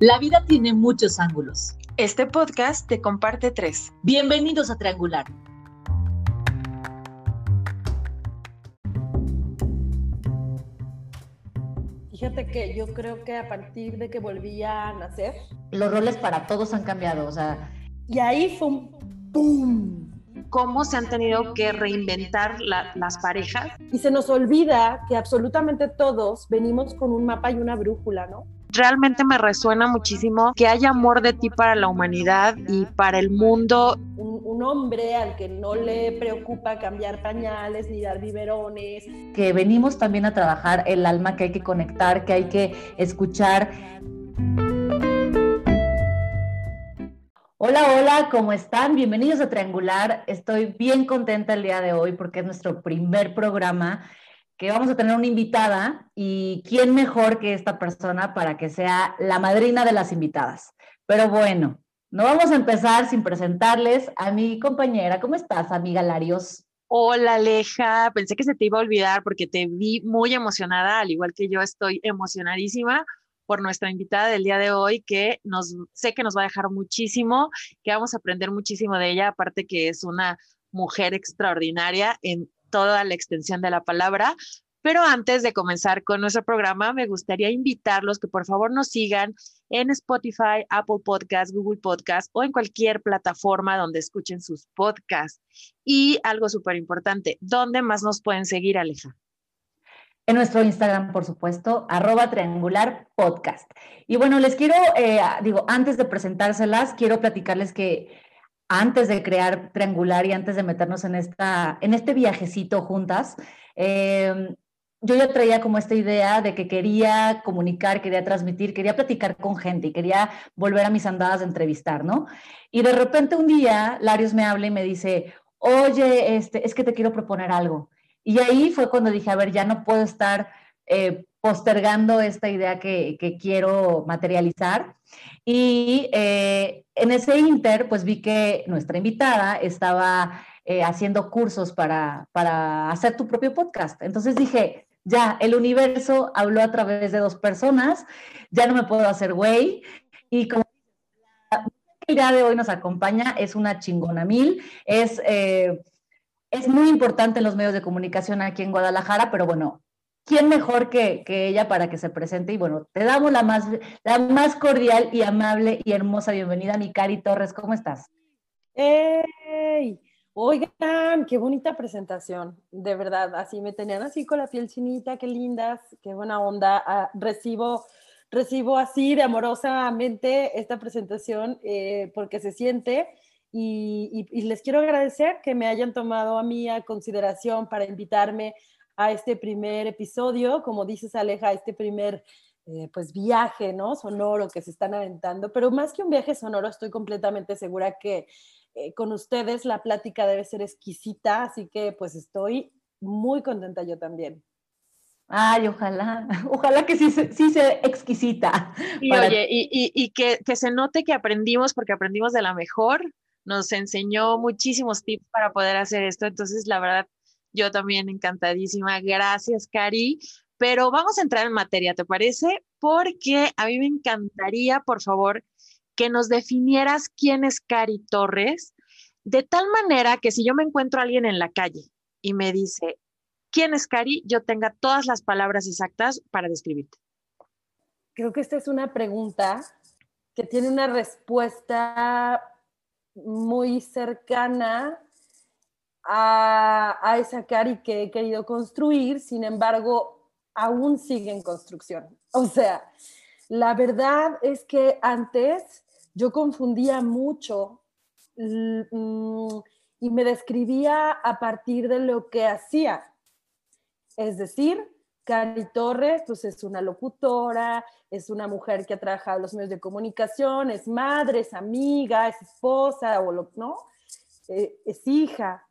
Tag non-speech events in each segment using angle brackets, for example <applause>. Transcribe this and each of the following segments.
La vida tiene muchos ángulos. Este podcast te comparte tres. Bienvenidos a Triangular. Fíjate que yo creo que a partir de que volví a nacer. Los roles para todos han cambiado, o sea. Y ahí fue un ¡pum! Cómo se han tenido que reinventar las parejas. Y se nos olvida que absolutamente todos venimos con un mapa y una brújula, ¿no? Realmente me resuena muchísimo que haya amor de ti para la humanidad y para el mundo. Un, hombre al que no le preocupa cambiar pañales ni dar biberones. Que venimos también a trabajar el alma, que hay que conectar, que hay que escuchar. Hola, hola, ¿cómo están? Bienvenidos a Triangular. Estoy bien contenta el día de hoy porque es nuestro primer programa que vamos a tener una invitada y quién mejor que esta persona para que sea la madrina de las invitadas. Pero bueno, no vamos a empezar sin presentarles a mi compañera. ¿Cómo estás, amiga Larios? Hola, Aleja. Pensé que se te iba a olvidar porque te vi muy emocionada, al igual que yo estoy emocionadísima por nuestra invitada del día de hoy, que nos sé que nos va a dejar muchísimo, que vamos a aprender muchísimo de ella, aparte que es una mujer extraordinaria en toda la extensión de la palabra. Pero antes de comenzar con nuestro programa, me gustaría invitarlos que por favor nos sigan en Spotify, Apple Podcasts, Google Podcasts o en cualquier plataforma donde escuchen sus podcasts. Y algo súper importante, ¿dónde más nos pueden seguir, Aleja? En nuestro Instagram, por supuesto, arroba triangular podcast. Y bueno, les quiero, eh, digo, antes de presentárselas, quiero platicarles que antes de crear Triangular y antes de meternos en, esta, en este viajecito juntas, em, yo ya traía como esta idea de que quería comunicar, quería transmitir, quería platicar con gente y quería volver a mis andadas de entrevistar, ¿no? Y de repente un día Larios me habla y me dice, oye, este, es que te quiero proponer algo. Y ahí fue cuando dije, a ver, ya no puedo estar eh, postergando esta idea que, quiero materializar. Y eh, en ese inter, pues vi que nuestra invitada estaba eh, haciendo cursos para, para hacer tu propio podcast. Entonces dije, ya, el universo habló a través de dos personas, ya no me puedo hacer güey. Y como el día de hoy nos acompaña, es una chingona mil, es, eh, es muy importante en los medios de comunicación aquí en Guadalajara, pero bueno, ¿quién mejor que, ella para que se presente? Y bueno, te damos la más, la más cordial y amable y hermosa bienvenida, mi Cari Torres. ¿Cómo estás? ¡Ey! Oigan, qué bonita presentación, de verdad, así me tenían así con la piel chinita, qué lindas, qué buena onda. Ah, recibo, recibo así de amorosamente esta presentación eh, porque se siente y, y, les quiero agradecer que me hayan tomado a mí a consideración para invitarme a este primer episodio, como dices Aleja, este primer eh, pues viaje, ¿no? Sonoro que se están aventando, pero más que un viaje sonoro, estoy completamente segura que eh, con ustedes la plática debe ser exquisita, así que pues estoy muy contenta yo también. Ay, ojalá, ojalá que sí, sí sea exquisita. Y oye, y, y, que, que, se note que aprendimos, porque aprendimos de la mejor, nos enseñó muchísimos tips para poder hacer esto, entonces la verdad yo también encantadísima. Gracias, Cari. Pero vamos a entrar en materia, ¿te parece? Porque a mí me encantaría, por favor, que nos definieras quién es Cari Torres, de tal manera que si yo me encuentro a alguien en la calle y me dice, ¿quién es Cari? Yo tenga todas las palabras exactas para describirte. Creo que esta es una pregunta que tiene una respuesta muy cercana a, esa Cari que he querido construir, sin embargo, aún sigue en construcción. <laughs> O sea, la verdad es que antes yo confundía mucho mm, y me describía a partir de lo que hacía. Es decir, Cari Torres, pues es una locutora, es una mujer que ha trabajado en los medios de comunicación, es madre, es amiga, es esposa, o lo, ¿no? Eh, es hija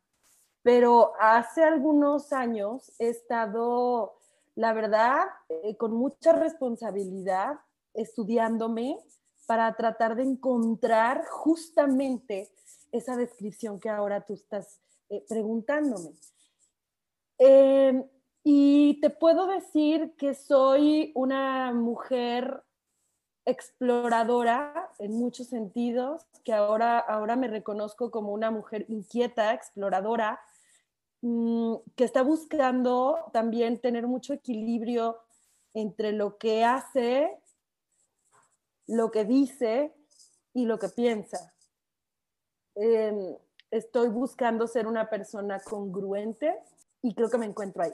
pero hace algunos años he estado, la verdad, eh, con mucha responsabilidad estudiándome para tratar de encontrar justamente esa descripción que ahora tú estás eh, preguntándome. Em, y te puedo decir que soy una mujer exploradora en muchos sentidos, que ahora, ahora me reconozco como una mujer inquieta, exploradora, que está buscando también tener mucho equilibrio entre lo que hace, lo que dice y lo que piensa. Em, estoy buscando ser una persona congruente y creo que me encuentro ahí.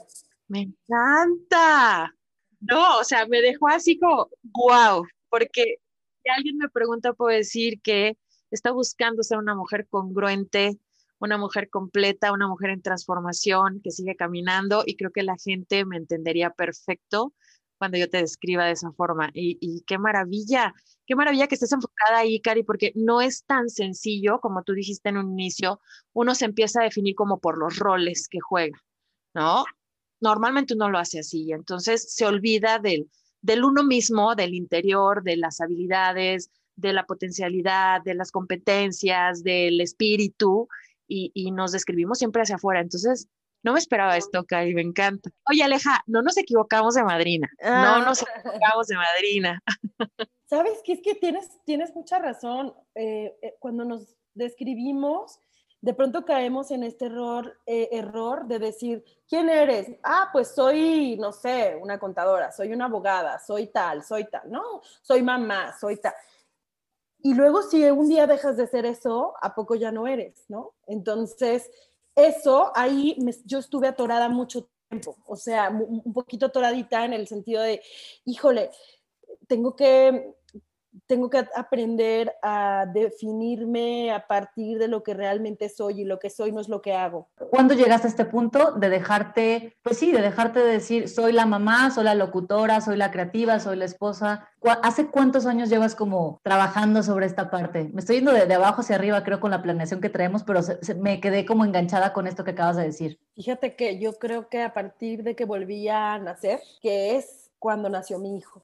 Me encanta. No, o sea, me dejó así como, wow, porque si alguien me pregunta, puedo decir que está buscando ser una mujer congruente, una mujer completa, una mujer en transformación, que sigue caminando y creo que la gente me entendería perfecto cuando yo te describa de esa forma. Y, qué maravilla, qué maravilla que estés enfocada ahí, Cari, porque no es tan sencillo como tú dijiste en un inicio, uno se empieza a definir como por los roles que juega, ¿no? Normalmente uno lo hace así, entonces se olvida del, del uno mismo, del interior, de las habilidades, de la potencialidad, de las competencias, del espíritu, y, y nos describimos siempre hacia afuera. Entonces, no me esperaba esto, Cari, me encanta. Oye, Aleja, no nos equivocamos de madrina. No ah. nos equivocamos de madrina. <laughs> Sabes que es que tienes, tienes mucha razón. Eh, eh, cuando nos describimos, de pronto caemos en este error, eh, error de decir, ¿quién eres? Ah, pues soy, no sé, una contadora, soy una abogada, soy tal, soy tal, no, soy mamá, soy tal. Y luego si un día dejas de ser eso, ¿a poco ya no eres, no? Entonces, eso ahí yo estuve atorada mucho tiempo, o sea, un poquito atoradita en el sentido de, híjole, tengo que tengo que aprender a definirme a partir de lo que realmente soy y lo que soy no es lo que hago. ¿Cuándo llegaste a este punto de dejarte, pues sí, de dejarte de decir, soy la mamá, soy la locutora, soy la creativa, soy la esposa? ¿Hace cuántos años llevas como trabajando sobre esta parte? Me estoy yendo de, abajo hacia arriba, creo, con la planeación que traemos, pero me quedé como enganchada con esto que acabas de decir. Fíjate que yo creo que a partir de que volví a nacer, que es cuando nació mi hijo.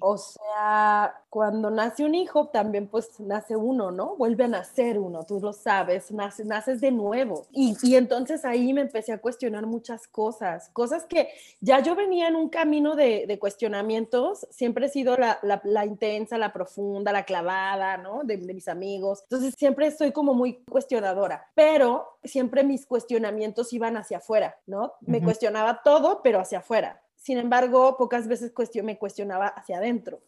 O sea, cuando nace un hijo, también pues nace uno, ¿no? Vuelve a nacer uno, tú lo sabes, naces, naces de nuevo. Y, y entonces ahí me empecé a cuestionar muchas cosas, cosas que ya yo venía en un camino de, de cuestionamientos, siempre he sido la, la, la, intensa, la profunda, la clavada, ¿no? De, de mis amigos. Entonces siempre estoy como muy cuestionadora, pero siempre mis cuestionamientos iban hacia afuera, ¿no? Me cuestionaba todo, pero hacia afuera. Sin embargo, pocas veces me cuestionaba hacia adentro.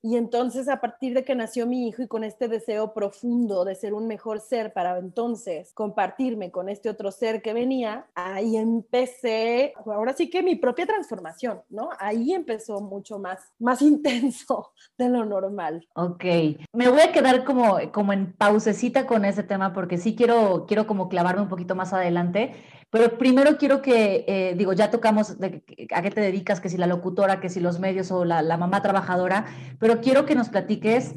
Y entonces a partir de que nació mi hijo y con este deseo profundo de ser un mejor ser para entonces compartirme con este otro ser que venía, ahí empecé, ahora sí que mi propia transformación, ¿no? Ahí empezó mucho más, más <laughs> intenso de lo normal. Ok, me voy a quedar como, como en pausecita con ese tema porque sí quiero, quiero como clavarme un poquito más adelante. Pero primero quiero que, eh, digo, ya tocamos de, a qué te dedicas, que si la locutora, que si los medios o la, la mamá trabajadora, pero quiero que nos platiques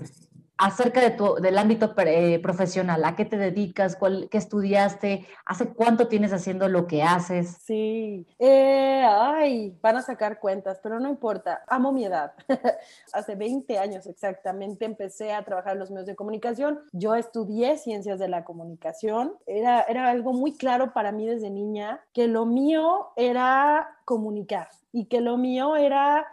acerca de tu, del ámbito eh, profesional, ¿a qué te dedicas? Cuál, ¿Qué estudiaste? ¿Hace cuánto tienes haciendo lo que haces? Sí, eh, ay, van a sacar cuentas, pero no importa, amo mi edad. <laughs> Hace 20 años exactamente empecé a trabajar en los medios de comunicación. Yo estudié ciencias de la comunicación. Era, era algo muy claro para mí desde niña que lo mío era comunicar y que lo mío era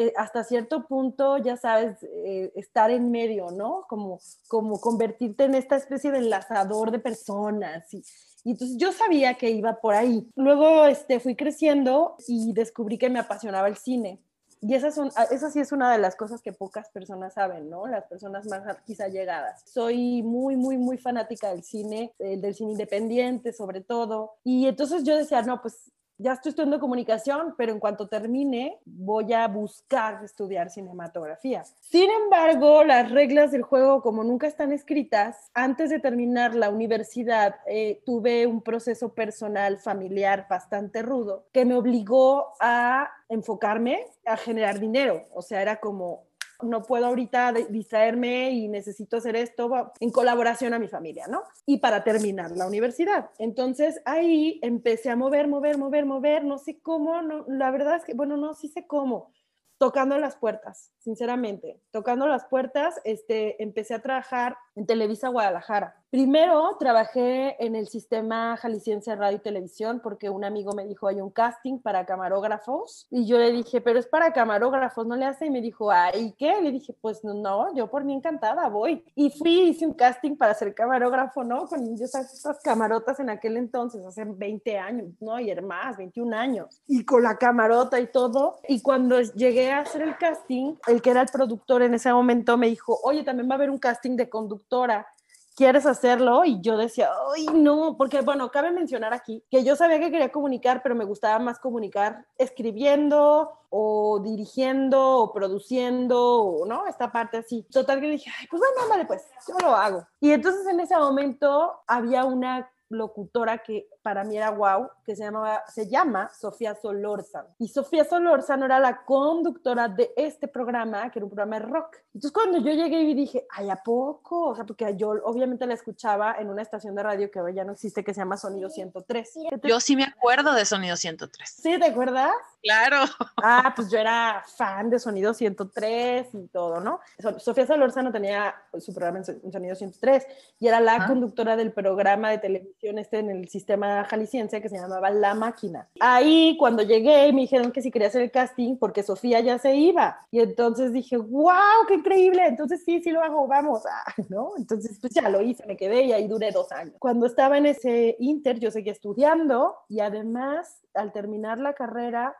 eh, hasta cierto punto, ya sabes, eh, estar en medio, ¿no? Como, como convertirte en esta especie de enlazador de personas. Y, y entonces yo sabía que iba por ahí. Luego este, fui creciendo y descubrí que me apasionaba el cine. Y esa, son, ah, esa sí es una de las cosas que pocas personas saben, ¿no? Las personas más quizá llegadas. Soy muy, muy, muy fanática del cine, eh, del cine independiente sobre todo. Y entonces yo decía, no, pues ya estoy estudiando comunicación, pero en cuanto termine voy a buscar estudiar cinematografía. Sin embargo, las reglas del juego, como nunca están escritas, antes de terminar la universidad eh, tuve un proceso personal, familiar bastante rudo, que me obligó a enfocarme a generar dinero. O sea, era como, no puedo ahorita distraerme y necesito hacer esto en colaboración a mi familia, ¿no? Y para terminar la universidad. Entonces ahí empecé a mover, mover, mover, mover, no sé cómo, no, la verdad es que, bueno, no, sé cómo, tocando las puertas, sinceramente, tocando las puertas, este, empecé a trabajar en Televisa Guadalajara. Primero trabajé en el sistema jalisciense radio y televisión porque un amigo me dijo, hay un casting para camarógrafos. Y yo le dije, pero es para camarógrafos, ¿no le hace? Y me dijo, ¿ay qué? Le dije, pues no, yo por mí encantada voy. Y fui, hice un casting para ser camarógrafo, ¿no? Con esas camarotas en aquel entonces, hace 20 años, ¿no? Y era más, 21 años. Y con la camarota y todo. Y cuando llegué a hacer el casting, el que era el productor en ese momento me dijo, oye, también va a haber un casting de conductora ¿quieres hacerlo? Y yo decía, ay, no, porque bueno, cabe mencionar aquí que yo sabía que quería comunicar, pero me gustaba más comunicar escribiendo o dirigiendo o produciendo, ¿no? Esta parte así. Total que dije, ay, pues bueno, vale, pues yo lo hago. Y entonces en ese momento había una locutora que para mí era wow, que se, llamaba, se llama Sofía Solórzano. Y Sofía Solórzano era la conductora de este programa, que era un programa de rock. Entonces cuando yo llegué y dije, ay, ¿a poco? O sea, porque yo obviamente la escuchaba en una estación de radio que hoy ya no existe, que se llama Sonido 103. Yo sí me acuerdo de Sonido 103. ¿Sí, te acuerdas? Claro. <laughs> Ah, pues yo era fan de Sonido 103 y todo, ¿no? Sofía Solórzano tenía su programa en Sonido 103 y era la conductora del programa de televisión este en el sistema jalisciense que se llamaba La Máquina. Ahí cuando llegué me dijeron que si quería hacer el casting porque Sofía ya se iba. Y entonces dije, wow, qué increíble. Entonces sí, sí lo hago, vamos. <laughs> Ah, ¿no? Entonces pues ya lo hice, me quedé y ahí duré dos años. Cuando estaba en ese inter yo seguía estudiando y además al terminar la carrera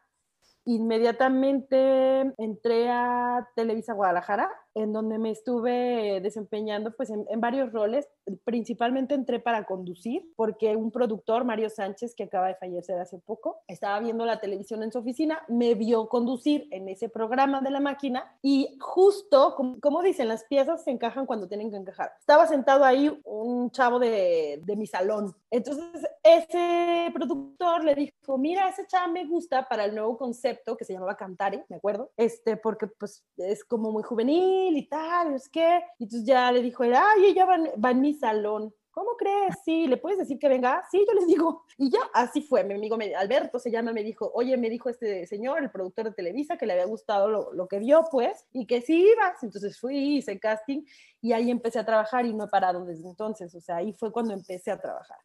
inmediatamente entré a Televisa Guadalajara en donde me estuve desempeñando pues en, varios roles. Principalmente entré para conducir porque un productor, Mario Sánchez, que acaba de fallecer hace poco, estaba viendo la televisión en su oficina, me vio conducir en ese programa de la máquina y justo, como, dicen, las piezas se encajan cuando tienen que encajar. Estaba sentado ahí un chavo de, de mi salón. Entonces ese productor le dijo, mira, ese chavo me gusta para el nuevo concepto que se llamaba Cantare, me acuerdo, este, porque pues es como muy juvenil tal, es que, y entonces ya le dijo, ay, ella va, va en mi salón. ¿Cómo crees? Sí, ¿le puedes decir que venga? Sí, yo les digo. <laughs> Y ya, así fue. Mi amigo Alberto se llama, me dijo, oye, me dijo este señor, el productor de Televisa, que le había gustado lo, lo que vio, pues, y que sí ibas. Entonces fui, hice casting y ahí empecé a trabajar y no he parado desde entonces. O sea, ahí fue cuando empecé a trabajar.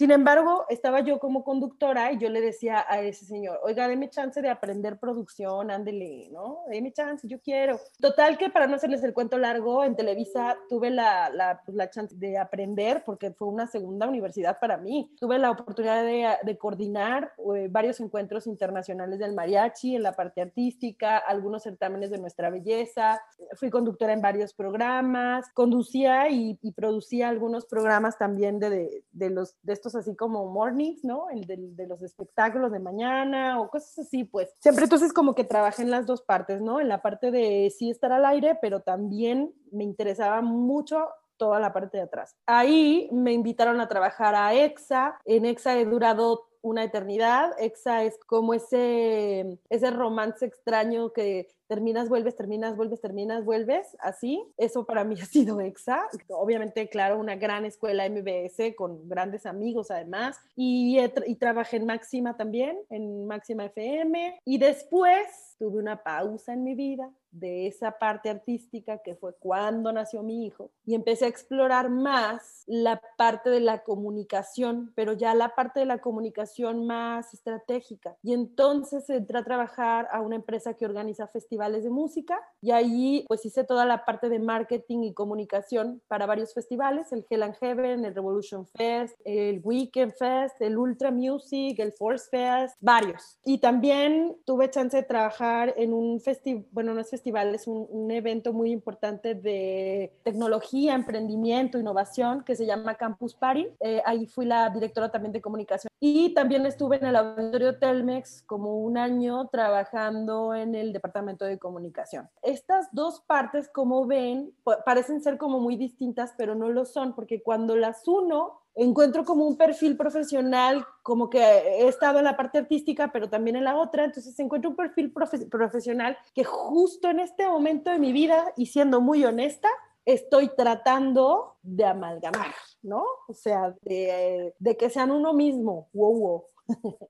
Sin embargo, estaba yo como conductora y yo le decía a ese señor, oiga, déme chance de aprender producción, ándele, ¿no? Deme chance, yo quiero. Total que para no hacerles el cuento largo, en Televisa tuve la, la, pues, la chance de aprender porque fue una segunda universidad para mí. Tuve la oportunidad de, de coordinar eh, varios encuentros internacionales del mariachi en la parte artística, algunos certámenes de nuestra belleza. Fui conductora en varios programas, conducía y, y producía algunos programas también de, de, de los, de estos así como mornings, ¿no? El de, los espectáculos de mañana o cosas así, pues. Siempre entonces como que trabajé en las dos partes, ¿no? En la parte de sí estar al aire, pero también me interesaba mucho toda la parte de atrás. Ahí me invitaron a trabajar a EXA. En EXA he durado una eternidad. EXA es como ese, ese romance extraño que terminas, vuelves, terminas, vuelves, terminas, vuelves, así. Eso para mí <laughs> ha sido EXA. Obviamente, claro, una gran escuela MBS con grandes amigos además. Y, y trabajé en Máxima también, en Máxima FM. Y después tuve una pausa en mi vida de esa parte artística que fue cuando nació mi hijo y empecé a explorar más la parte de la comunicación, pero ya la parte de la comunicación más estratégica. Y entonces entré a trabajar a una empresa que organiza festivales de música y ahí pues hice toda la parte de marketing y comunicación para varios festivales, el Hell and Heaven, el Revolution Fest, el Weekend Fest, el Ultra Music, el Force Fest, varios. Y también tuve chance de trabajar en un festival, bueno, no es es un, evento muy importante de tecnología, emprendimiento, innovación, que se llama Campus Party. Eh, ahí fui la directora también de comunicación. Y también estuve en el auditorio Telmex como un año trabajando en el departamento de comunicación. Estas dos partes, como ven, parecen ser como muy distintas, pero no lo son, porque cuando las uno encuentro como un perfil profesional, como que he estado en la parte artística, pero también en la otra, entonces encuentro un perfil profesional que justo en este momento de mi vida, y siendo muy honesta, estoy tratando de amalgamar, ¿no? O sea, de, de que sean uno mismo, wow, wow.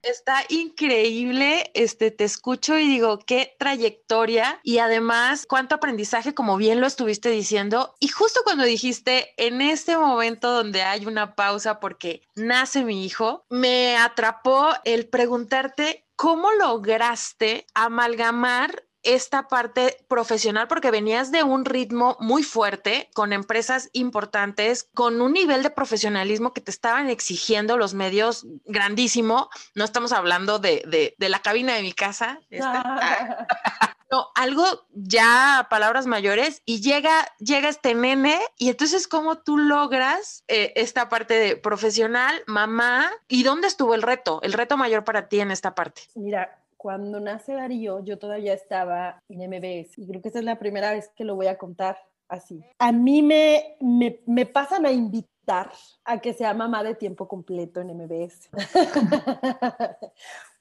Está increíble, este, te escucho y digo, qué trayectoria y además cuánto aprendizaje, como bien lo estuviste diciendo. Y justo cuando dijiste, en este momento donde hay una pausa porque nace mi hijo, me atrapó el preguntarte ¿cómo lograste amalgamar esta parte profesional porque venías de un ritmo muy fuerte con empresas importantes, con un nivel de profesionalismo que te estaban exigiendo los medios grandísimo. No estamos hablando de, de, la cabina de mi casa. <laughs> no, algo ya palabras mayores y llega, llega este nene y entonces cómo tú logras eh, esta parte de profesional, mamá y dónde estuvo el reto, el reto mayor para ti en esta parte. Mira, cuando nace Darío, yo todavía estaba en MBS y creo que esta es la primera vez que lo voy a contar así. A mí me, me, me pasan a invitar a que sea mamá de tiempo completo en MBS. <laughs>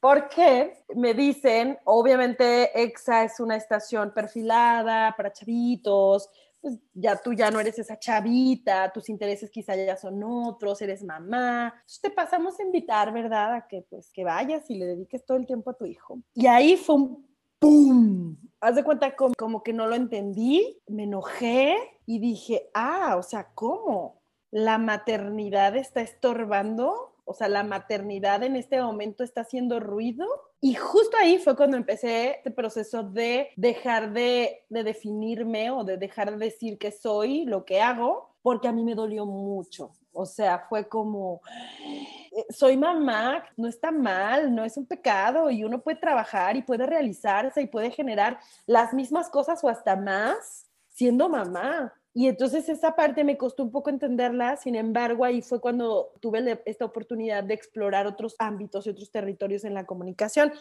Porque me dicen, obviamente EXA es una estación perfilada para chavitos, pues ya tú ya no eres esa chavita, tus intereses quizá ya son otros, eres mamá. Entonces te pasamos a invitar, ¿verdad? A que pues que vayas y le dediques todo el tiempo a tu hijo. Y ahí fue un ¡pum! Haz de cuenta como, como que no lo entendí, me enojé y dije, ah, o sea, ¿cómo? ¿La maternidad está estorbando? O sea, la maternidad en este momento está haciendo ruido. Y justo ahí fue cuando empecé este proceso de dejar de, de definirme o de dejar de decir que soy lo que hago, porque a mí me dolió mucho. O sea, fue como, eh, soy mamá, no está mal, no es un pecado y uno puede trabajar y puede realizarse y puede generar las mismas cosas o hasta más siendo mamá. Y entonces esa parte me costó un poco entenderla, sin embargo ahí fue cuando tuve esta oportunidad de explorar otros ámbitos y otros territorios en la comunicación.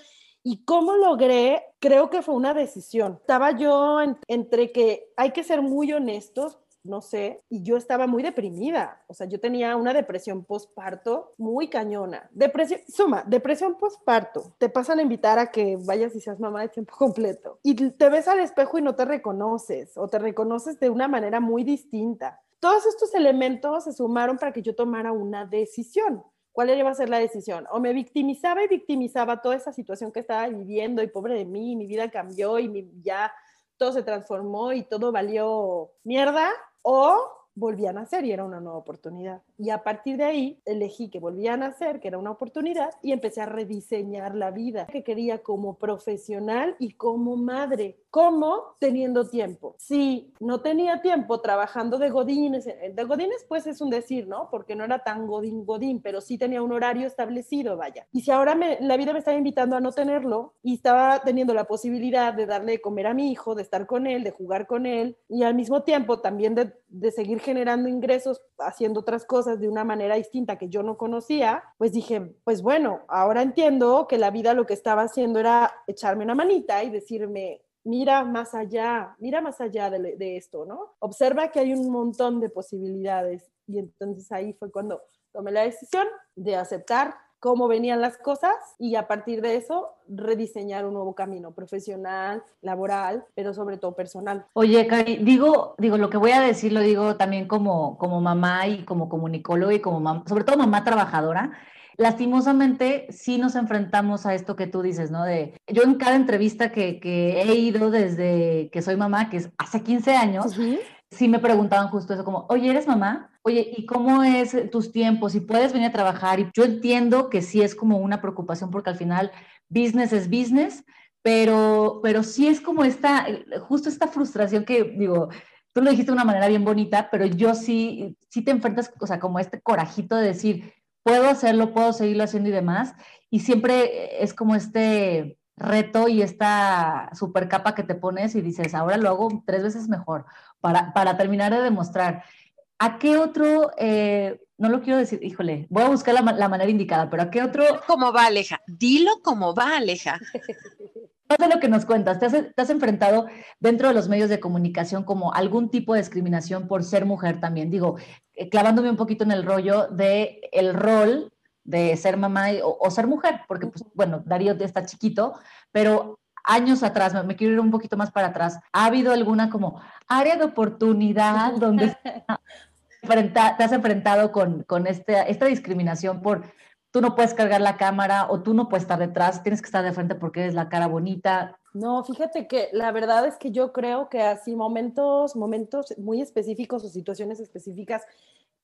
¿Y cómo logré? Creo que fue una decisión. Estaba yo entre que hay que ser muy honestos, no sé, y yo estaba muy deprimida, o sea, yo tenía una depresión postparto muy cañona. Depresión, suma, depresión postparto. Te pasan a invitar a que vayas y seas mamá de tiempo <laughs> completo y te ves al espejo y no te reconoces o te reconoces de una manera muy distinta. Todos estos elementos se sumaron para que yo tomara una decisión. ¿Cuál iba a ser la decisión? O me victimizaba y victimizaba toda esa situación que estaba viviendo y pobre de mí, mi vida cambió y ya todo se transformó y todo valió mierda, o volvía a nacer y era una nueva oportunidad. Y a partir de ahí elegí que volvía a nacer, que era una oportunidad, y empecé a rediseñar la vida que quería como profesional y como madre. ¿Cómo? Teniendo tiempo. Si no tenía tiempo trabajando de godines, de godines pues es un decir, ¿no? Porque no era tan godín, godín, pero sí tenía un horario establecido, vaya. Y si ahora me, la vida me estaba invitando a no tenerlo y estaba teniendo la posibilidad de darle de comer a mi hijo, de estar con él, de jugar con él y al mismo tiempo también de, de seguir generando ingresos haciendo otras cosas de una manera distinta que yo no conocía, pues dije, pues bueno, ahora entiendo que la vida lo que estaba haciendo era echarme una manita y decirme, mira más allá, mira más allá de, esto, ¿no? Observa que hay un montón de posibilidades. Y entonces ahí fue cuando tomé la decisión de aceptar cómo venían las cosas y a partir de eso rediseñar un nuevo camino profesional, laboral, pero sobre todo personal. Oye, Cari, digo, digo, lo que voy a decir lo digo también como, como mamá y como comunicólogo y como mamá, sobre todo mamá trabajadora lastimosamente sí nos enfrentamos a esto que tú dices, ¿no? De, yo en cada entrevista que, que he ido desde que soy mamá, que es hace 15 años, sí me preguntaban justo eso, como, oye, ¿eres mamá? Oye, ¿y cómo es tus tiempos? ¿Y puedes venir a trabajar? Y yo entiendo que sí es como una preocupación porque al final business es business, pero, pero sí es como esta, justo esta frustración que digo, tú lo dijiste de una manera bien bonita, pero yo sí, sí te enfrentas, o sea, como este corajito de decir, puedo hacerlo, puedo seguirlo haciendo y demás. Y siempre es como este reto y esta super capa que te pones y dices, ahora lo hago tres veces mejor para, para terminar de demostrar. ¿A qué otro, eh, no lo quiero decir, híjole, voy a buscar la, la manera indicada, pero ¿a qué otro? ¿Cómo va, Aleja? Dilo como va, Aleja. <laughs> de lo que nos cuentas, ¿te has, ¿te has, enfrentado dentro de los medios de comunicación como algún tipo de discriminación por ser mujer también? Digo, eh, clavándome un poquito en el rollo de el rol de ser mamá o, ser mujer, porque pues, bueno, Darío está chiquito, pero años atrás, me, quiero ir un poquito más para atrás, ¿ha habido alguna como área de oportunidad <laughs> donde te has enfrentado con, con este, esta discriminación por, tú no puedes cargar la cámara o tú no puedes estar detrás, tienes que estar de frente porque eres la cara bonita. No, fíjate que la verdad es que yo creo que así momentos, momentos muy específicos o situaciones específicas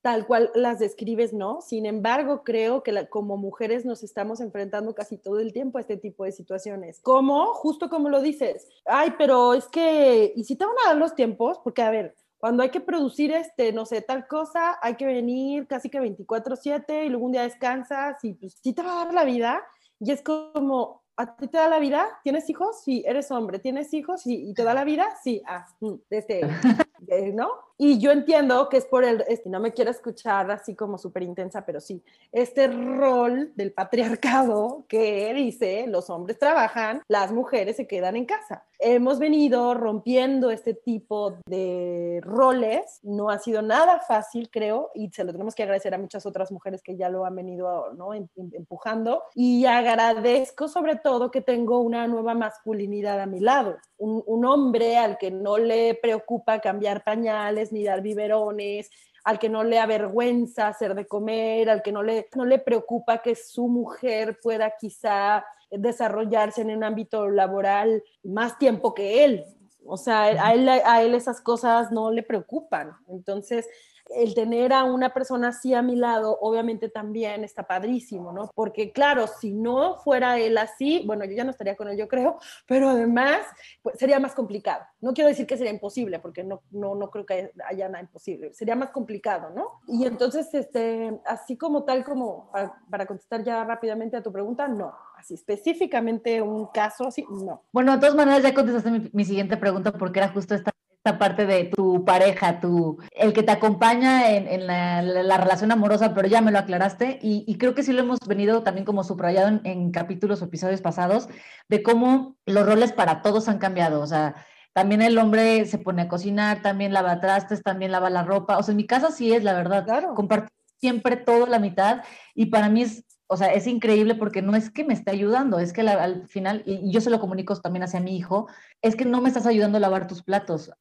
tal cual las describes, ¿no? Sin embargo, creo que como mujeres nos estamos enfrentando casi todo el tiempo a este tipo de situaciones. ¿Cómo? Justo como lo dices. Ay, pero es que, ¿y si te van a dar los tiempos? Porque, a ver, cuando hay que producir, este, no sé, tal cosa, hay que venir casi que 24/7 y luego un día descansas y pues sí te va a dar la vida. Y es como, ¿a ti te da la vida? ¿Tienes hijos? Sí, eres hombre. ¿Tienes hijos? ¿Y te da la vida? Sí. Ah, mm, este, <laughs> ¿no? Y yo entiendo que es por el, este, no me quiero escuchar así como súper intensa, pero sí, este rol del patriarcado que dice los hombres trabajan, las mujeres se quedan en casa. Hemos venido rompiendo este tipo de roles, no ha sido nada fácil, creo, y se lo tenemos que agradecer a muchas otras mujeres que ya lo han venido ¿no? Em, em, empujando. Y agradezco sobre todo que tengo una nueva masculinidad a mi lado, un, un hombre al que no le preocupa cambiar pañales ni dar biberones, al que no le avergüenza hacer de comer, al que no le, no le preocupa que su mujer pueda quizá desarrollarse en un ámbito laboral más tiempo que él. O sea, a él, a él esas cosas no le preocupan. Entonces, el tener a una persona así a mi lado, obviamente también está padrísimo, ¿no? Porque claro, si no fuera él así, bueno, yo ya no estaría con él, yo creo, pero además pues, sería más complicado. No quiero decir que sería imposible, porque no, no, no creo que haya nada imposible, sería más complicado, ¿no? Y entonces, este, así como tal, como para, contestar ya rápidamente a tu pregunta, no, así específicamente un caso así, no. Bueno, de todas maneras ya contestaste mi, mi siguiente pregunta porque era justo esta parte de tu pareja, tu, el que te acompaña en, la, relación amorosa, pero ya me lo aclaraste y, creo que sí lo hemos venido también como subrayado en, en, capítulos o episodios pasados, de cómo los roles para todos han cambiado, o sea, también el hombre se pone a cocinar, también lava trastes, también lava la ropa, o sea, en mi casa sí es la verdad, claro. compartir siempre todo la mitad y para mí es o sea, es increíble porque no es que me esté ayudando, es que al final, y yo se lo comunico también hacia mi hijo, es que no me estás ayudando a lavar tus platos.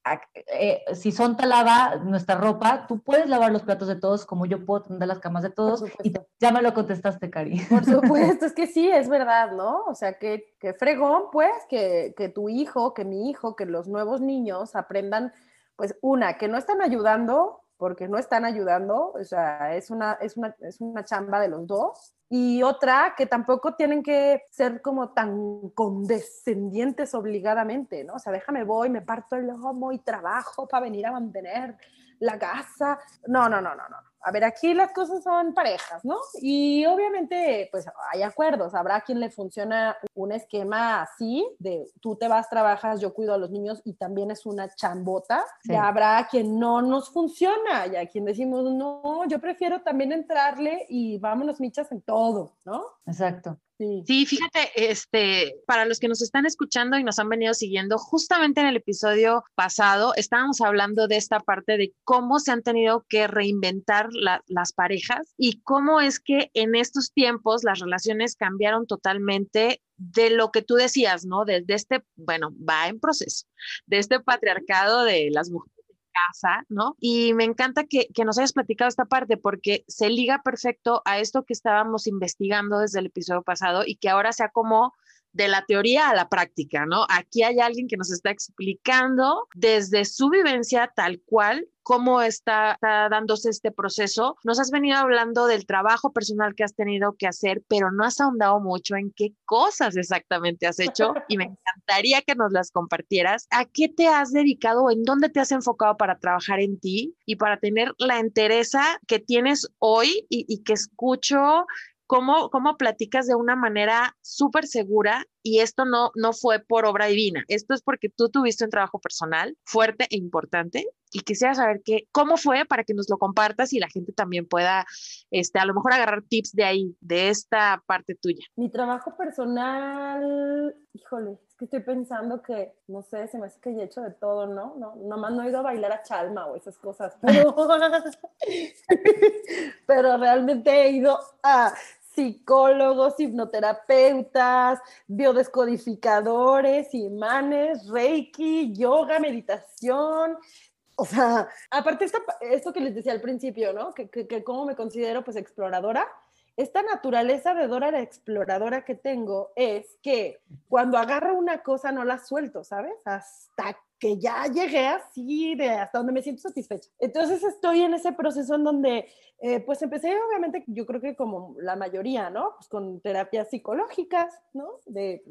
Eh, si Sonta lava nuestra ropa, tú puedes lavar los platos de todos como yo puedo tender las camas de todos. Y ya me lo contestaste, Cari. Por <laughs> supuesto, es que sí, es verdad, ¿no? O sea, que, que fregón, pues, que, que tu hijo, que mi hijo, que los nuevos niños aprendan, pues, una, que no están ayudando porque no están ayudando, o sea, es una, es una, es una chamba de los dos. Y otra, que tampoco tienen que ser como tan condescendientes obligadamente, ¿no? O sea, déjame voy, me parto el lomo y trabajo para venir a mantener la casa. No, no, no, no, no. A ver, aquí las cosas son parejas, ¿no? Y obviamente, pues hay acuerdos. Habrá quien le funciona un esquema así, de tú te vas, trabajas, yo cuido a los niños y también es una chambota. Y habrá quien no nos funciona, y a quien decimos, no, yo prefiero también entrarle y vámonos michas en todo, ¿no? Exacto. Sí. fíjate, este, para los que nos están escuchando y nos han venido siguiendo, justamente en el episodio pasado estábamos hablando de esta parte de cómo se han tenido que reinventar las parejas y cómo es que en estos tiempos las relaciones cambiaron totalmente de lo que tú decías, ¿no? Desde este, bueno, va en proceso, de este patriarcado de las mujeres casa, ¿no? Y me encanta que, que, nos hayas platicado esta parte porque se liga perfecto a esto que estábamos investigando desde el episodio pasado y que ahora sea como de la teoría a la práctica, ¿no? Aquí hay alguien que nos está explicando desde su vivencia tal cual cómo está, dándose este proceso. Nos has venido hablando del trabajo personal que has tenido que hacer, pero no has ahondado mucho en qué cosas exactamente has hecho <laughs> y me encantaría que nos las compartieras. ¿A qué te has dedicado o en dónde te has enfocado para trabajar en ti y para tener la entereza que tienes hoy y, y que escucho cómo, cómo platicas de una manera súper segura y esto no, no fue por obra divina, esto es porque tú tuviste un trabajo personal fuerte e importante y quisiera saber qué cómo fue para que nos lo compartas y la gente también pueda, este, a lo mejor agarrar tips de ahí, de esta parte tuya. Mi trabajo personal, híjole, es que estoy pensando que, no sé, se me hace que he hecho de todo, ¿no? No, nomás no he ido a bailar a Chalma o esas cosas, <laughs> pero, <laughs> pero realmente he ido a psicólogos, hipnoterapeutas, biodescodificadores, imanes, reiki, yoga, meditación. O sea, aparte esto, esto que les decía al principio, ¿no? Que, que, que cómo me considero pues exploradora esta naturaleza de Dora la exploradora que tengo es que cuando agarro una cosa no la suelto, ¿sabes? Hasta que ya llegué así de hasta donde me siento satisfecha. Entonces estoy en ese proceso en donde, eh, pues empecé obviamente, yo creo que como la mayoría, ¿no? Pues con terapias psicológicas, ¿no? De,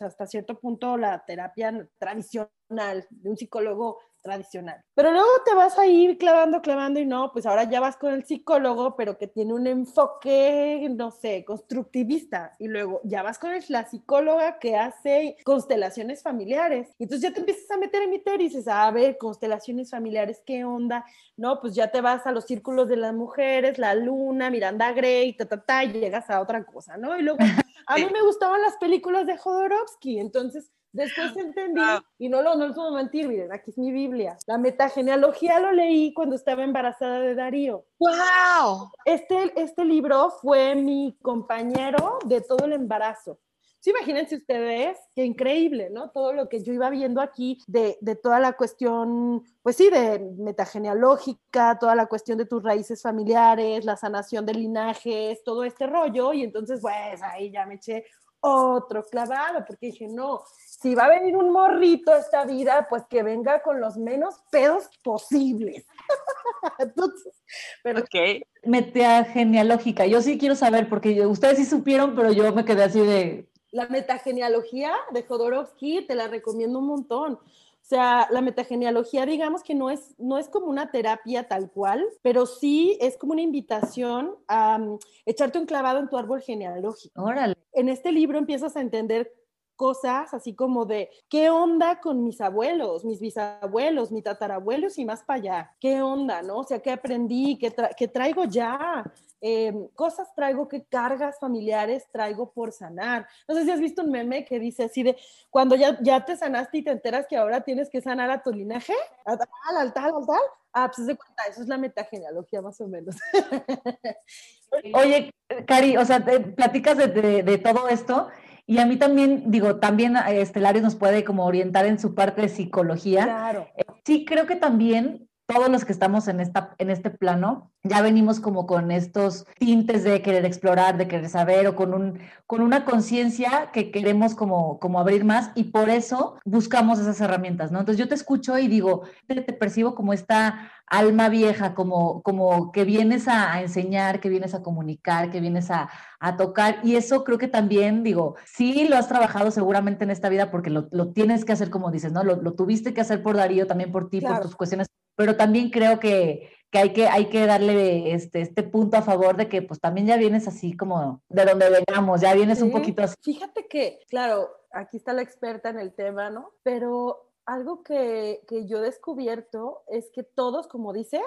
hasta cierto punto la terapia tradicional de un psicólogo tradicional. Pero luego te vas a ir clavando, clavando y no, pues ahora ya vas con el psicólogo, pero que tiene un enfoque, no sé, constructivista. Y luego ya vas con la psicóloga que hace constelaciones familiares. Y entonces ya te empiezas a meter en mi y dices, a ver, constelaciones familiares, ¿qué onda? No, pues ya te vas a los círculos de las mujeres, la luna, Miranda Gray, ta, ta, ta, y llegas a otra cosa, ¿no? Y luego, a mí me gustaban las películas de Jodorowsky, entonces Después entendí, y no lo no les puedo mentir, miren, aquí es mi Biblia. La metagenealogía lo leí cuando estaba embarazada de Darío. ¡Wow! Este, este libro fue mi compañero de todo el embarazo. Sí, imagínense ustedes, qué increíble, ¿no? Todo lo que yo iba viendo aquí de, de, toda la cuestión, pues sí, de metagenealógica, toda la cuestión de tus raíces familiares, la sanación de linajes, todo este rollo. Y entonces, pues ahí ya me eché otro clavado, porque dije, no, si va a venir un morrito a esta vida, pues que venga con los menos pedos posibles. <laughs> Entonces, pero... Ok. Metea genealógica, yo sí quiero saber, porque ustedes sí supieron, pero yo me quedé así de... La metagenealogía de Jodorowsky, te la recomiendo un montón. O sea, la metagenealogía, digamos que no es, no es como una terapia tal cual, pero sí es como una invitación a um, echarte un clavado en tu árbol genealógico. Órale. En este libro empiezas a entender cosas así como de, ¿qué onda con mis abuelos, mis bisabuelos, mis tatarabuelos y más para allá? ¿Qué onda, no? O sea, ¿qué aprendí? ¿Qué, traigo ya? Em, cosas traigo, qué cargas familiares traigo por sanar. No sé si has visto un meme que dice así de, cuando ya, ya te sanaste y te enteras que ahora tienes que sanar a tu linaje, al tal, al tal, al tal. Ah, pues de cuenta, eso es la metagenealogía más o menos. <laughs> Oye, Cari, o sea, te platicas de, de todo esto y a mí también, digo, también Estelares nos puede como orientar en su parte de psicología. Claro. Eh, sí, creo que también todos los que estamos en, esta, en este plano, ya venimos como con estos tintes de querer explorar, de querer saber, o con, un, con una conciencia que queremos como, como abrir más y por eso buscamos esas herramientas, ¿no? Entonces yo te escucho y digo, te, te percibo como esta alma vieja, como, como que vienes a, enseñar, que vienes a comunicar, que vienes a, a, tocar. Y eso creo que también, digo, sí lo has trabajado seguramente en esta vida porque lo, lo tienes que hacer como dices, ¿no? Lo, lo, tuviste que hacer por Darío, también por ti, por tus cuestiones, pero también creo que, que hay que, hay que darle este, este punto a favor de que pues también ya vienes así como de donde vengamos, ya vienes un poquito así. Fíjate que, claro, aquí está la experta en el tema, ¿no? Pero algo que, que yo he descubierto es que todos, como dices,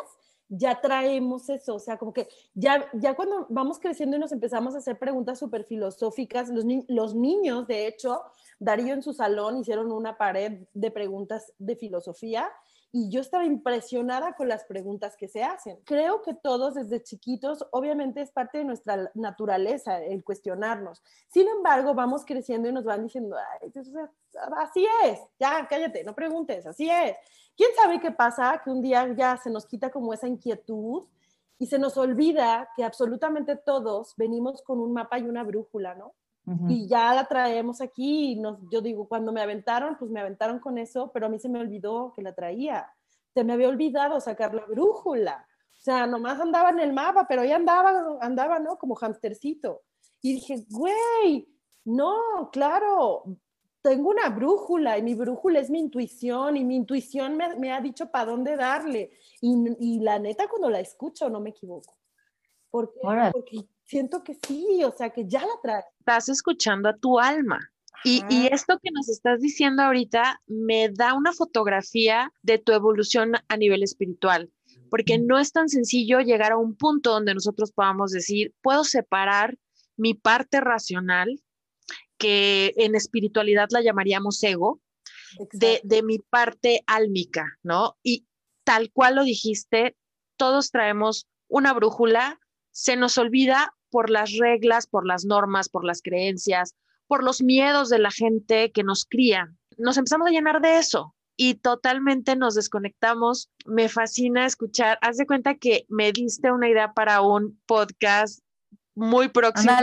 ya traemos eso, o sea, como que ya, ya cuando vamos creciendo y nos empezamos a hacer preguntas súper filosóficas, los, ni los niños, de hecho, Darío en su salón hicieron una pared de preguntas de filosofía y yo estaba impresionada con las preguntas que se hacen. Creo que todos desde chiquitos, obviamente es parte de nuestra naturaleza el cuestionarnos. Sin embargo, vamos creciendo y nos van diciendo, así es, ya cállate, no preguntes, así es. ¿Quién sabe qué pasa? Que un día ya se nos quita como esa inquietud y se nos olvida que absolutamente todos venimos con un mapa y una brújula, ¿no? Y ya la traemos aquí. Y nos, yo digo, cuando me aventaron, pues me aventaron con eso, pero a mí se me olvidó que la traía. Se me había olvidado sacar la brújula. O sea, nomás andaba en el mapa, pero ya andaba, andaba, ¿no? Como hamstercito. Y dije, güey, no, claro, tengo una brújula y mi brújula es mi intuición y mi intuición me, me ha dicho para dónde darle. Y, y, la neta, cuando la escucho, no me equivoco. Porque, porque siento que sí, o sea, que ya la trae. Estás escuchando a tu alma. Y, y, esto que nos estás diciendo ahorita me da una fotografía de tu evolución a nivel espiritual, porque no es tan sencillo llegar a un punto donde nosotros podamos decir, puedo separar mi parte racional, que en espiritualidad la llamaríamos ego, de, de, mi parte álmica, ¿no? Y tal cual lo dijiste, todos traemos una brújula, se nos olvida por las reglas, por las normas, por las creencias, por los miedos de la gente que nos cría. Nos empezamos a llenar de eso y totalmente nos desconectamos. Me fascina escuchar. Haz de cuenta que me diste una idea para un podcast muy próximo.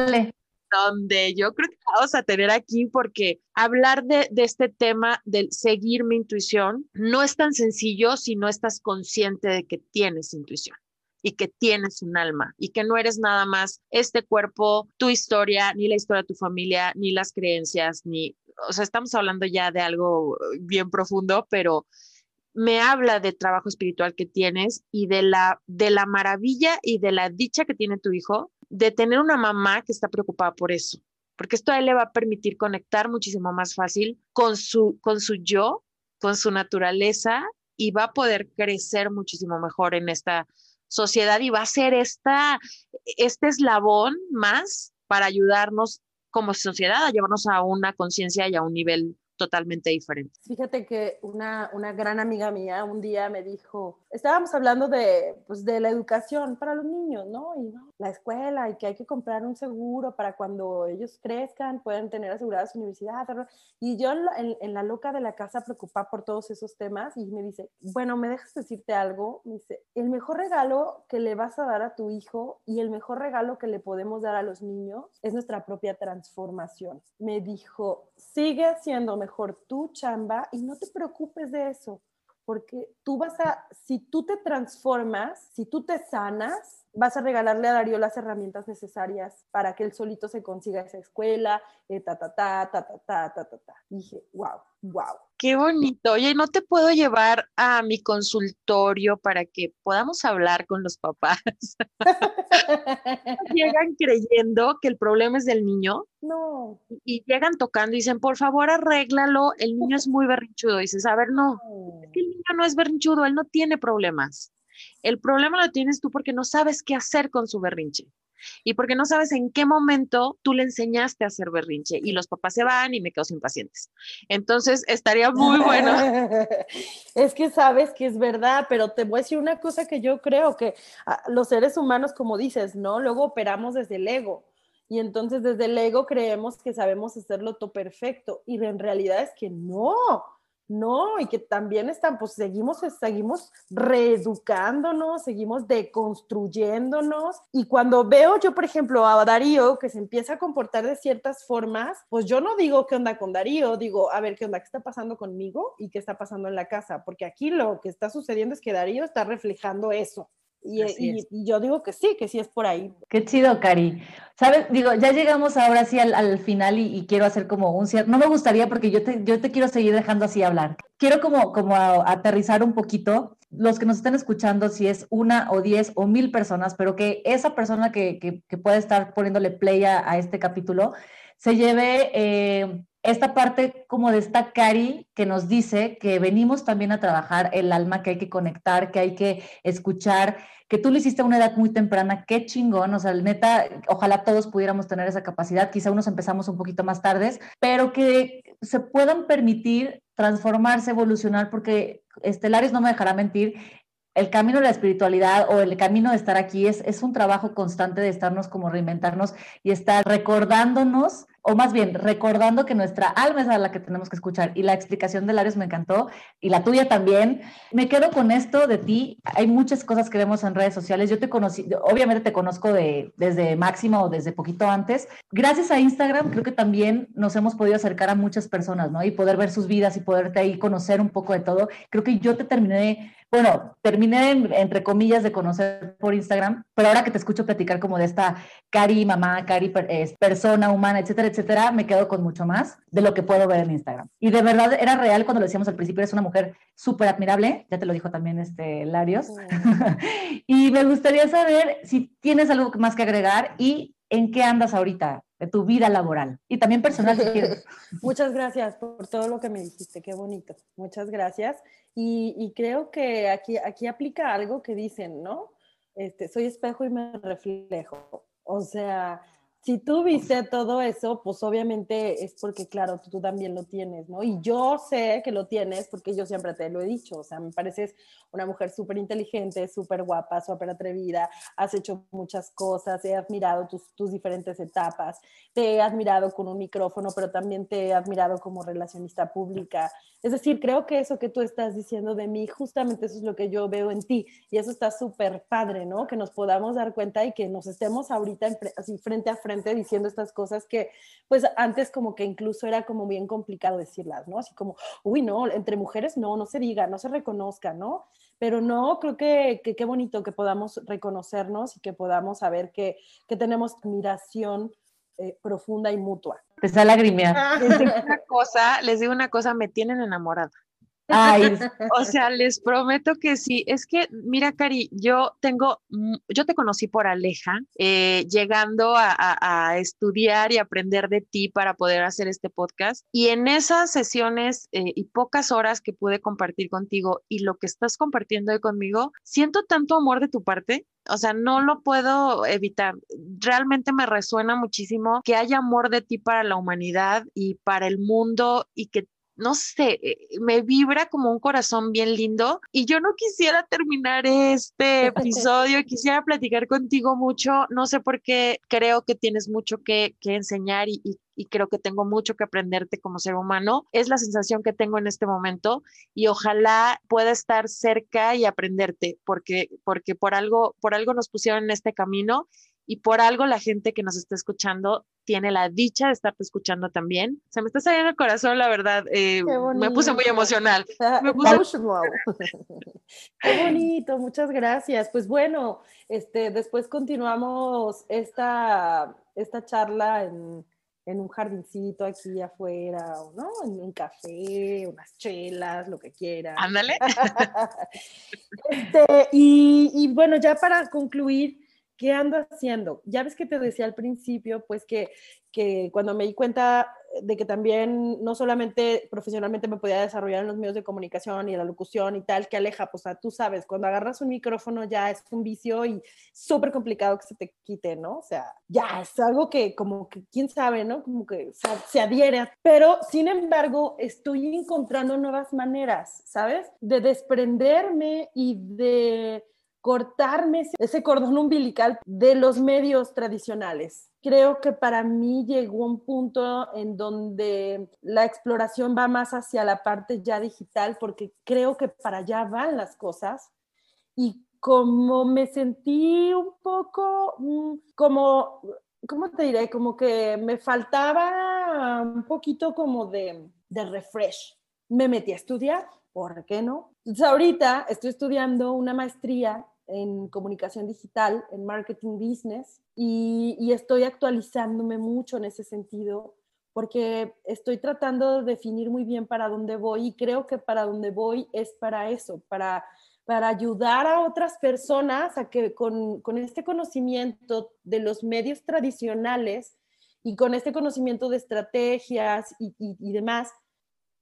Donde yo creo que vamos a tener aquí porque hablar de, de este tema del seguir mi intuición no es tan sencillo si no estás consciente de que tienes intuición y que tienes un alma y que no eres nada más este cuerpo, tu historia, ni la historia de tu familia, ni las creencias, ni, o sea, estamos hablando ya de algo bien profundo, pero me habla del trabajo espiritual que tienes y de la, de la maravilla y de la dicha que tiene tu hijo de tener una mamá que está preocupada por eso, porque esto a él le va a permitir conectar muchísimo más fácil con su, con su yo, con su naturaleza y va a poder crecer muchísimo mejor en esta sociedad y va a ser esta, este eslabón más para ayudarnos como sociedad a llevarnos a una conciencia y a un nivel totalmente diferente. Fíjate que una, una gran amiga mía un día me dijo, estábamos hablando de, pues, de la educación para los niños, ¿no? Y la escuela y que hay que comprar un seguro para cuando ellos crezcan, puedan tener asegurada su universidad. Y yo en, la loca de la casa preocupada por todos esos temas y me dice, bueno, ¿me dejas decirte algo? Me dice, el mejor regalo que le vas a dar a tu hijo y el mejor regalo que le podemos dar a los niños es nuestra propia transformación. Me dijo, sigue siendo mejor tu chamba y no te preocupes de eso porque tú vas a, si tú te transformas, si tú te sanas, vas a regalarle a Darío las herramientas necesarias para que él solito se consiga esa escuela, eh, ta, ta, ta, ta, ta, ta, ta, ta, ta. dije, wow, wow. Qué bonito. Oye, ¿no te puedo llevar a mi consultorio para que podamos hablar con los papás? <laughs> llegan creyendo que el problema es del niño. No. Y llegan tocando y dicen, por favor, arréglalo. El niño es muy berrinchudo. Y dices, a ver, no. Es que el niño no es berrinchudo, él no tiene problemas. El problema lo tienes tú porque no sabes qué hacer con su berrinche y porque no sabes en qué momento tú le enseñaste a hacer berrinche y los papás se van y me quedo sin pacientes. Entonces estaría muy bueno. <laughs> es que sabes que es verdad, pero te voy a decir una cosa que yo creo que ah, los seres humanos, como dices, ¿no? Luego operamos desde el ego. Y entonces desde el ego creemos que sabemos hacerlo todo perfecto y en realidad es que no no, y que también están, pues seguimos, seguimos reeducándonos, seguimos deconstruyéndonos. Y cuando veo yo, por ejemplo, a Darío que se empieza a comportar de ciertas formas, pues yo no digo qué onda con Darío, digo, a ver, qué onda, qué está pasando conmigo y qué está pasando en la casa, porque aquí lo que está sucediendo es que Darío está reflejando eso. Y, yo digo que sí, que sí es por ahí. Qué chido, Cari. ¿Sabes? Digo, ya llegamos ahora sí al, final y, quiero hacer como un cierre. No me gustaría porque yo te, yo te quiero seguir dejando así hablar. Quiero como, como aterrizar un poquito los que nos están escuchando, si es una o diez o mil personas, pero que esa persona que, que, puede estar poniéndole play a, este capítulo se lleve eh, esta parte como de esta Cari que nos dice que venimos también a trabajar el alma, que hay que conectar, que hay que escuchar, que tú lo hiciste a una edad muy temprana, qué chingón, o sea, neta, ojalá todos pudiéramos tener esa capacidad, quizá unos empezamos un poquito más tardes, pero que se puedan permitir transformarse, evolucionar, porque Estelares no me dejará mentir, el camino de la espiritualidad o el camino de estar aquí es, es un trabajo constante de estarnos como reinventarnos y estar recordándonos o más bien recordando que nuestra alma es a la que tenemos que escuchar. Y la explicación de Larios me encantó y la tuya también. Me quedo con esto de ti. Hay muchas cosas que vemos en redes sociales. Yo te conocí, obviamente te conozco de, desde Máximo o desde poquito antes. Gracias a Instagram creo que también nos hemos podido acercar a muchas personas, ¿no? Y poder ver sus vidas y poderte ahí conocer un poco de todo. Creo que yo te terminé bueno, terminé entre comillas de conocer por Instagram, pero ahora que te escucho platicar como de esta Cari mamá, Cari persona humana, etcétera, etcétera, me quedo con mucho más de lo que puedo ver en Instagram. Y de verdad era real cuando lo decíamos al principio, eres una mujer súper admirable, ya te lo dijo también este Larios. <laughs> y me gustaría saber si tienes algo más que agregar y en qué andas ahorita de tu vida laboral y también personal <laughs> Muchas gracias por todo lo que me dijiste, qué bonito. Muchas gracias. Y, creo que aquí, aquí aplica algo que dicen, ¿no? Este, soy espejo y me reflejo. O sea, si tú viste todo eso, pues obviamente es porque, claro, tú, también lo tienes, ¿no? Y yo sé que lo tienes porque yo siempre te lo he dicho, o sea, me pareces una mujer súper inteligente, súper guapa, súper atrevida, has hecho muchas cosas, he admirado tus, tus diferentes etapas, te he admirado con un micrófono, pero también te he admirado como relacionista pública. Es decir, creo que eso que tú estás diciendo de mí, justamente eso es lo que yo veo en ti y eso está súper padre, ¿no? Que nos podamos dar cuenta y que nos estemos ahorita así frente a frente diciendo estas cosas que pues antes como que incluso era como bien complicado decirlas, ¿no? Así como, uy, no, entre mujeres no, no se diga, no se reconozca, ¿no? Pero no, creo que qué bonito que podamos reconocernos y que podamos saber que, que tenemos admiración eh, profunda y mutua. Empezó a lagrimear. Les digo una cosa, les digo una cosa, me tienen enamorada. Ay. <laughs> O sea, les prometo que sí. Es que, mira, Cari, yo tengo, yo te conocí por Aleja, eh, llegando a, estudiar y aprender de ti para poder hacer este podcast. Y en esas sesiones eh, y pocas horas que pude compartir contigo y lo que estás compartiendo hoy conmigo, siento tanto amor de tu parte. O sea, no lo puedo evitar. Realmente me resuena muchísimo que haya amor de ti para la humanidad y para el mundo y que no sé, eh, me vibra como un corazón bien lindo y yo no quisiera terminar este <laughs> episodio, quisiera platicar contigo mucho, no sé por qué, creo que tienes mucho que, enseñar y, creo que tengo mucho que aprenderte como ser humano, es la sensación que tengo en este momento y ojalá pueda estar cerca y aprenderte porque, porque por, algo, por algo nos pusieron en este camino y por algo la gente que nos está escuchando tiene la dicha de estarte escuchando también. Se me está saliendo el corazón, la verdad. Eh, me puse muy emocional. Me puse... <laughs> Qué bonito, muchas gracias. Pues bueno, este, después continuamos esta, esta charla en, en un jardincito aquí afuera, ¿no? En un café, unas chelas, lo que quieran. Ándale. <laughs> este, y, y bueno, ya para concluir, ¿qué ando haciendo? Ya ves que te decía al principio, pues que, que cuando me di cuenta de que también no solamente profesionalmente me podía desarrollar en los medios de comunicación y la locución y tal, que aleja, pues tú sabes, cuando agarras un micrófono ya es un vicio y súper complicado que se te quite, ¿no? O sea, ya es algo que como que, quién sabe, ¿no? Como que se, se adhiere. Pero, sin embargo, estoy encontrando nuevas maneras, ¿sabes? De desprenderme y de cortarme ese cordón umbilical de los medios tradicionales. Creo que para mí llegó un punto en donde la exploración va más hacia la parte ya digital, porque creo que para allá van las cosas. Y como me sentí un poco mm, como, ¿cómo te diré? Como que me faltaba un poquito como de, de refresh. Me metí a estudiar, ¿por qué no? Entonces ahorita estoy estudiando una maestría en comunicación digital, en marketing business, y, estoy actualizándome mucho en ese sentido porque estoy tratando de definir muy bien para dónde voy y creo que para dónde voy es para eso, para, para ayudar a otras personas a que con, con este conocimiento de los medios tradicionales y con este conocimiento de estrategias y, y, y demás,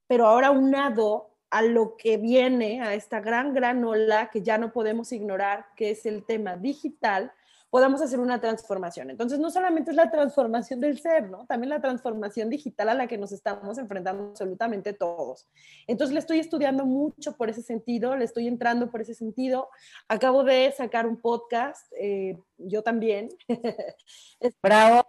pero ahora unado a lo que viene, a esta gran, gran ola que ya no podemos ignorar, que es el tema digital, podamos hacer una transformación. Entonces, no solamente es la transformación del ser, ¿no? También la transformación digital a la que nos estamos enfrentando absolutamente todos. Entonces, le estoy estudiando mucho por ese sentido, le estoy entrando por ese sentido. Acabo de sacar un podcast, eh, yo también. <laughs> Bravo.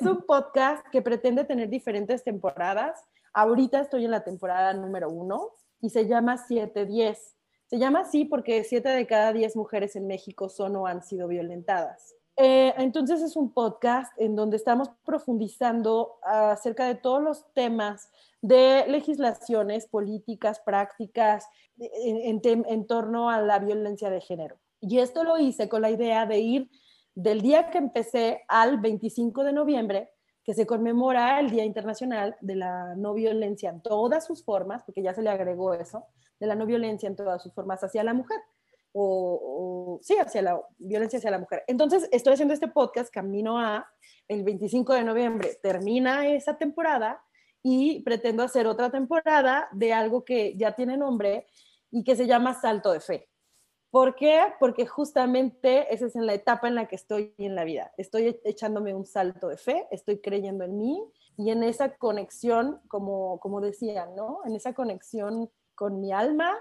Es un podcast que pretende tener diferentes temporadas. Ahorita estoy en la temporada número uno y se llama 710. Se llama así porque 7 de cada 10 mujeres en México son o han sido violentadas. Eh, entonces es un podcast en donde estamos profundizando acerca de todos los temas de legislaciones, políticas, prácticas en, en torno a la violencia de género. Y esto lo hice con la idea de ir del día que empecé al 25 de noviembre que se conmemora el Día Internacional de la No Violencia en todas sus formas, porque ya se le agregó eso, de la no violencia en todas sus formas hacia la mujer, o, sí, hacia la violencia hacia la mujer. Entonces, estoy haciendo este podcast camino a el 25 de noviembre, termina esa temporada y pretendo hacer otra temporada de algo que ya tiene nombre y que se llama Salto de Fe. ¿Por qué? Porque justamente esa es en la etapa en la que estoy en la vida. Estoy echándome un salto de fe, estoy creyendo en mí y en esa conexión, como, como decían, ¿no? En esa conexión con mi alma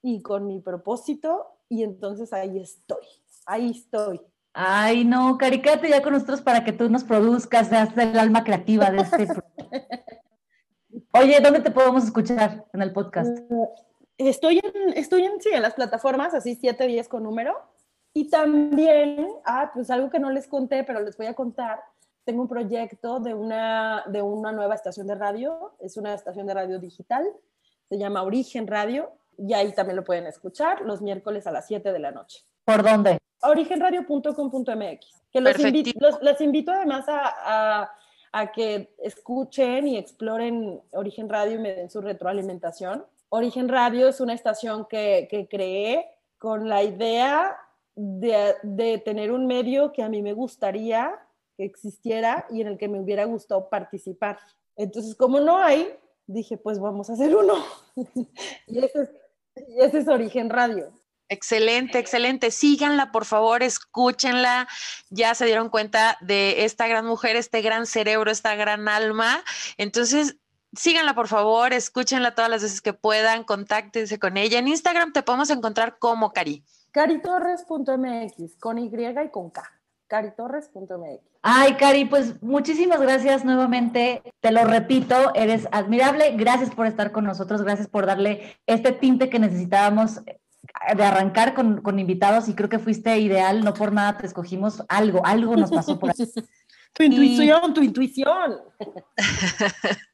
y con mi propósito y entonces ahí estoy, ahí estoy. Ay, no, Cari, ya con nosotros para que tú nos produzcas, seas el alma creativa de este <laughs> Oye, ¿dónde te podemos escuchar en el podcast? Estoy en, estoy en, sí, en las plataformas, así 710 con número. Y también, ah, pues algo que no les conté, pero les voy a contar. Tengo un proyecto de una, de una nueva estación de radio. Es una estación de radio digital. Se llama Origen Radio. Y ahí también lo pueden escuchar los miércoles a las 7 de la noche. ¿Por dónde? origenradio.com.mx. Que los invito, les invito además a, a, que escuchen y exploren Origen Radio y me den su retroalimentación. Origen Radio es una estación que, que creé con la idea de, de, tener un medio que a mí me gustaría que existiera y en el que me hubiera gustado participar. Entonces, como no hay, dije, pues vamos a hacer uno. <laughs> y, es, y ese es Origen Radio. Excelente, excelente. Síganla, por favor, escúchenla. Ya se dieron cuenta de esta gran mujer, este gran cerebro, esta gran alma. Entonces, síganla, por favor, escúchenla todas las veces que puedan, contáctense con ella. En Instagram te podemos encontrar como Cari. Caritorres.mx, con Y y con K. Caritorres.mx. Ay, Cari, pues muchísimas gracias nuevamente. Te lo repito, eres admirable. Gracias por estar con nosotros. Gracias por darle este tinte que necesitábamos de arrancar con, invitados y creo que fuiste ideal, no por nada te escogimos, algo, algo nos pasó por ahí. <laughs> tu intuición, tu intuición. <laughs>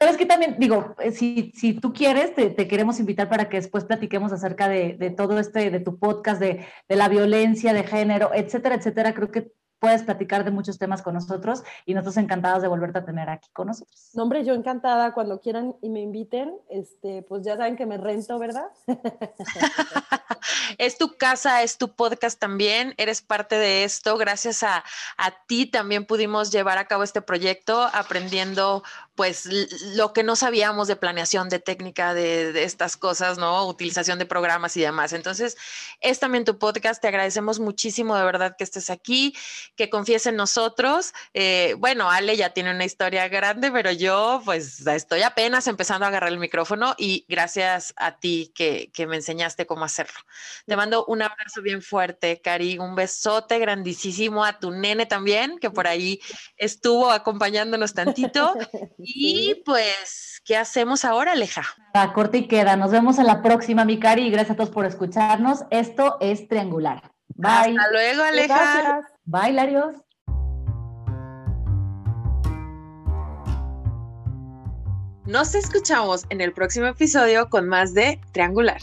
Pero es que también, digo, eh, si, si tú quieres, te, queremos invitar para que después platiquemos acerca de, de todo este, de tu podcast, de, de, la violencia de género, etcétera, etcétera. Creo que puedes platicar de muchos temas con nosotros y nosotros encantados de volverte a tener aquí con nosotros. No, hombre, yo encantada cuando quieran y me inviten, este, pues ya saben que me rento, ¿verdad? <laughs> es tu casa, es tu podcast también, eres parte de esto. Gracias a, a ti también pudimos llevar a cabo este proyecto aprendiendo pues lo que no sabíamos de planeación, de técnica, de, estas cosas, ¿no? Utilización de programas y demás. Entonces, es también tu podcast. Te agradecemos muchísimo de verdad que estés aquí, que confíes en nosotros. Eh, bueno, Ale ya tiene una historia grande, pero yo pues estoy apenas empezando a agarrar el micrófono y gracias a ti que, que me enseñaste cómo hacerlo. Te mando un abrazo bien fuerte, Cari, un besote grandísimo a tu nene también, que por ahí estuvo acompañándonos tantito. <laughs> Y pues, ¿qué hacemos ahora, Aleja? A corte y queda. Nos vemos en la próxima, mi Cari, y gracias a todos por escucharnos. Esto es Triangular. Bye. Hasta luego, Aleja. Bye, Larios. Nos escuchamos en el próximo episodio con más de Triangular.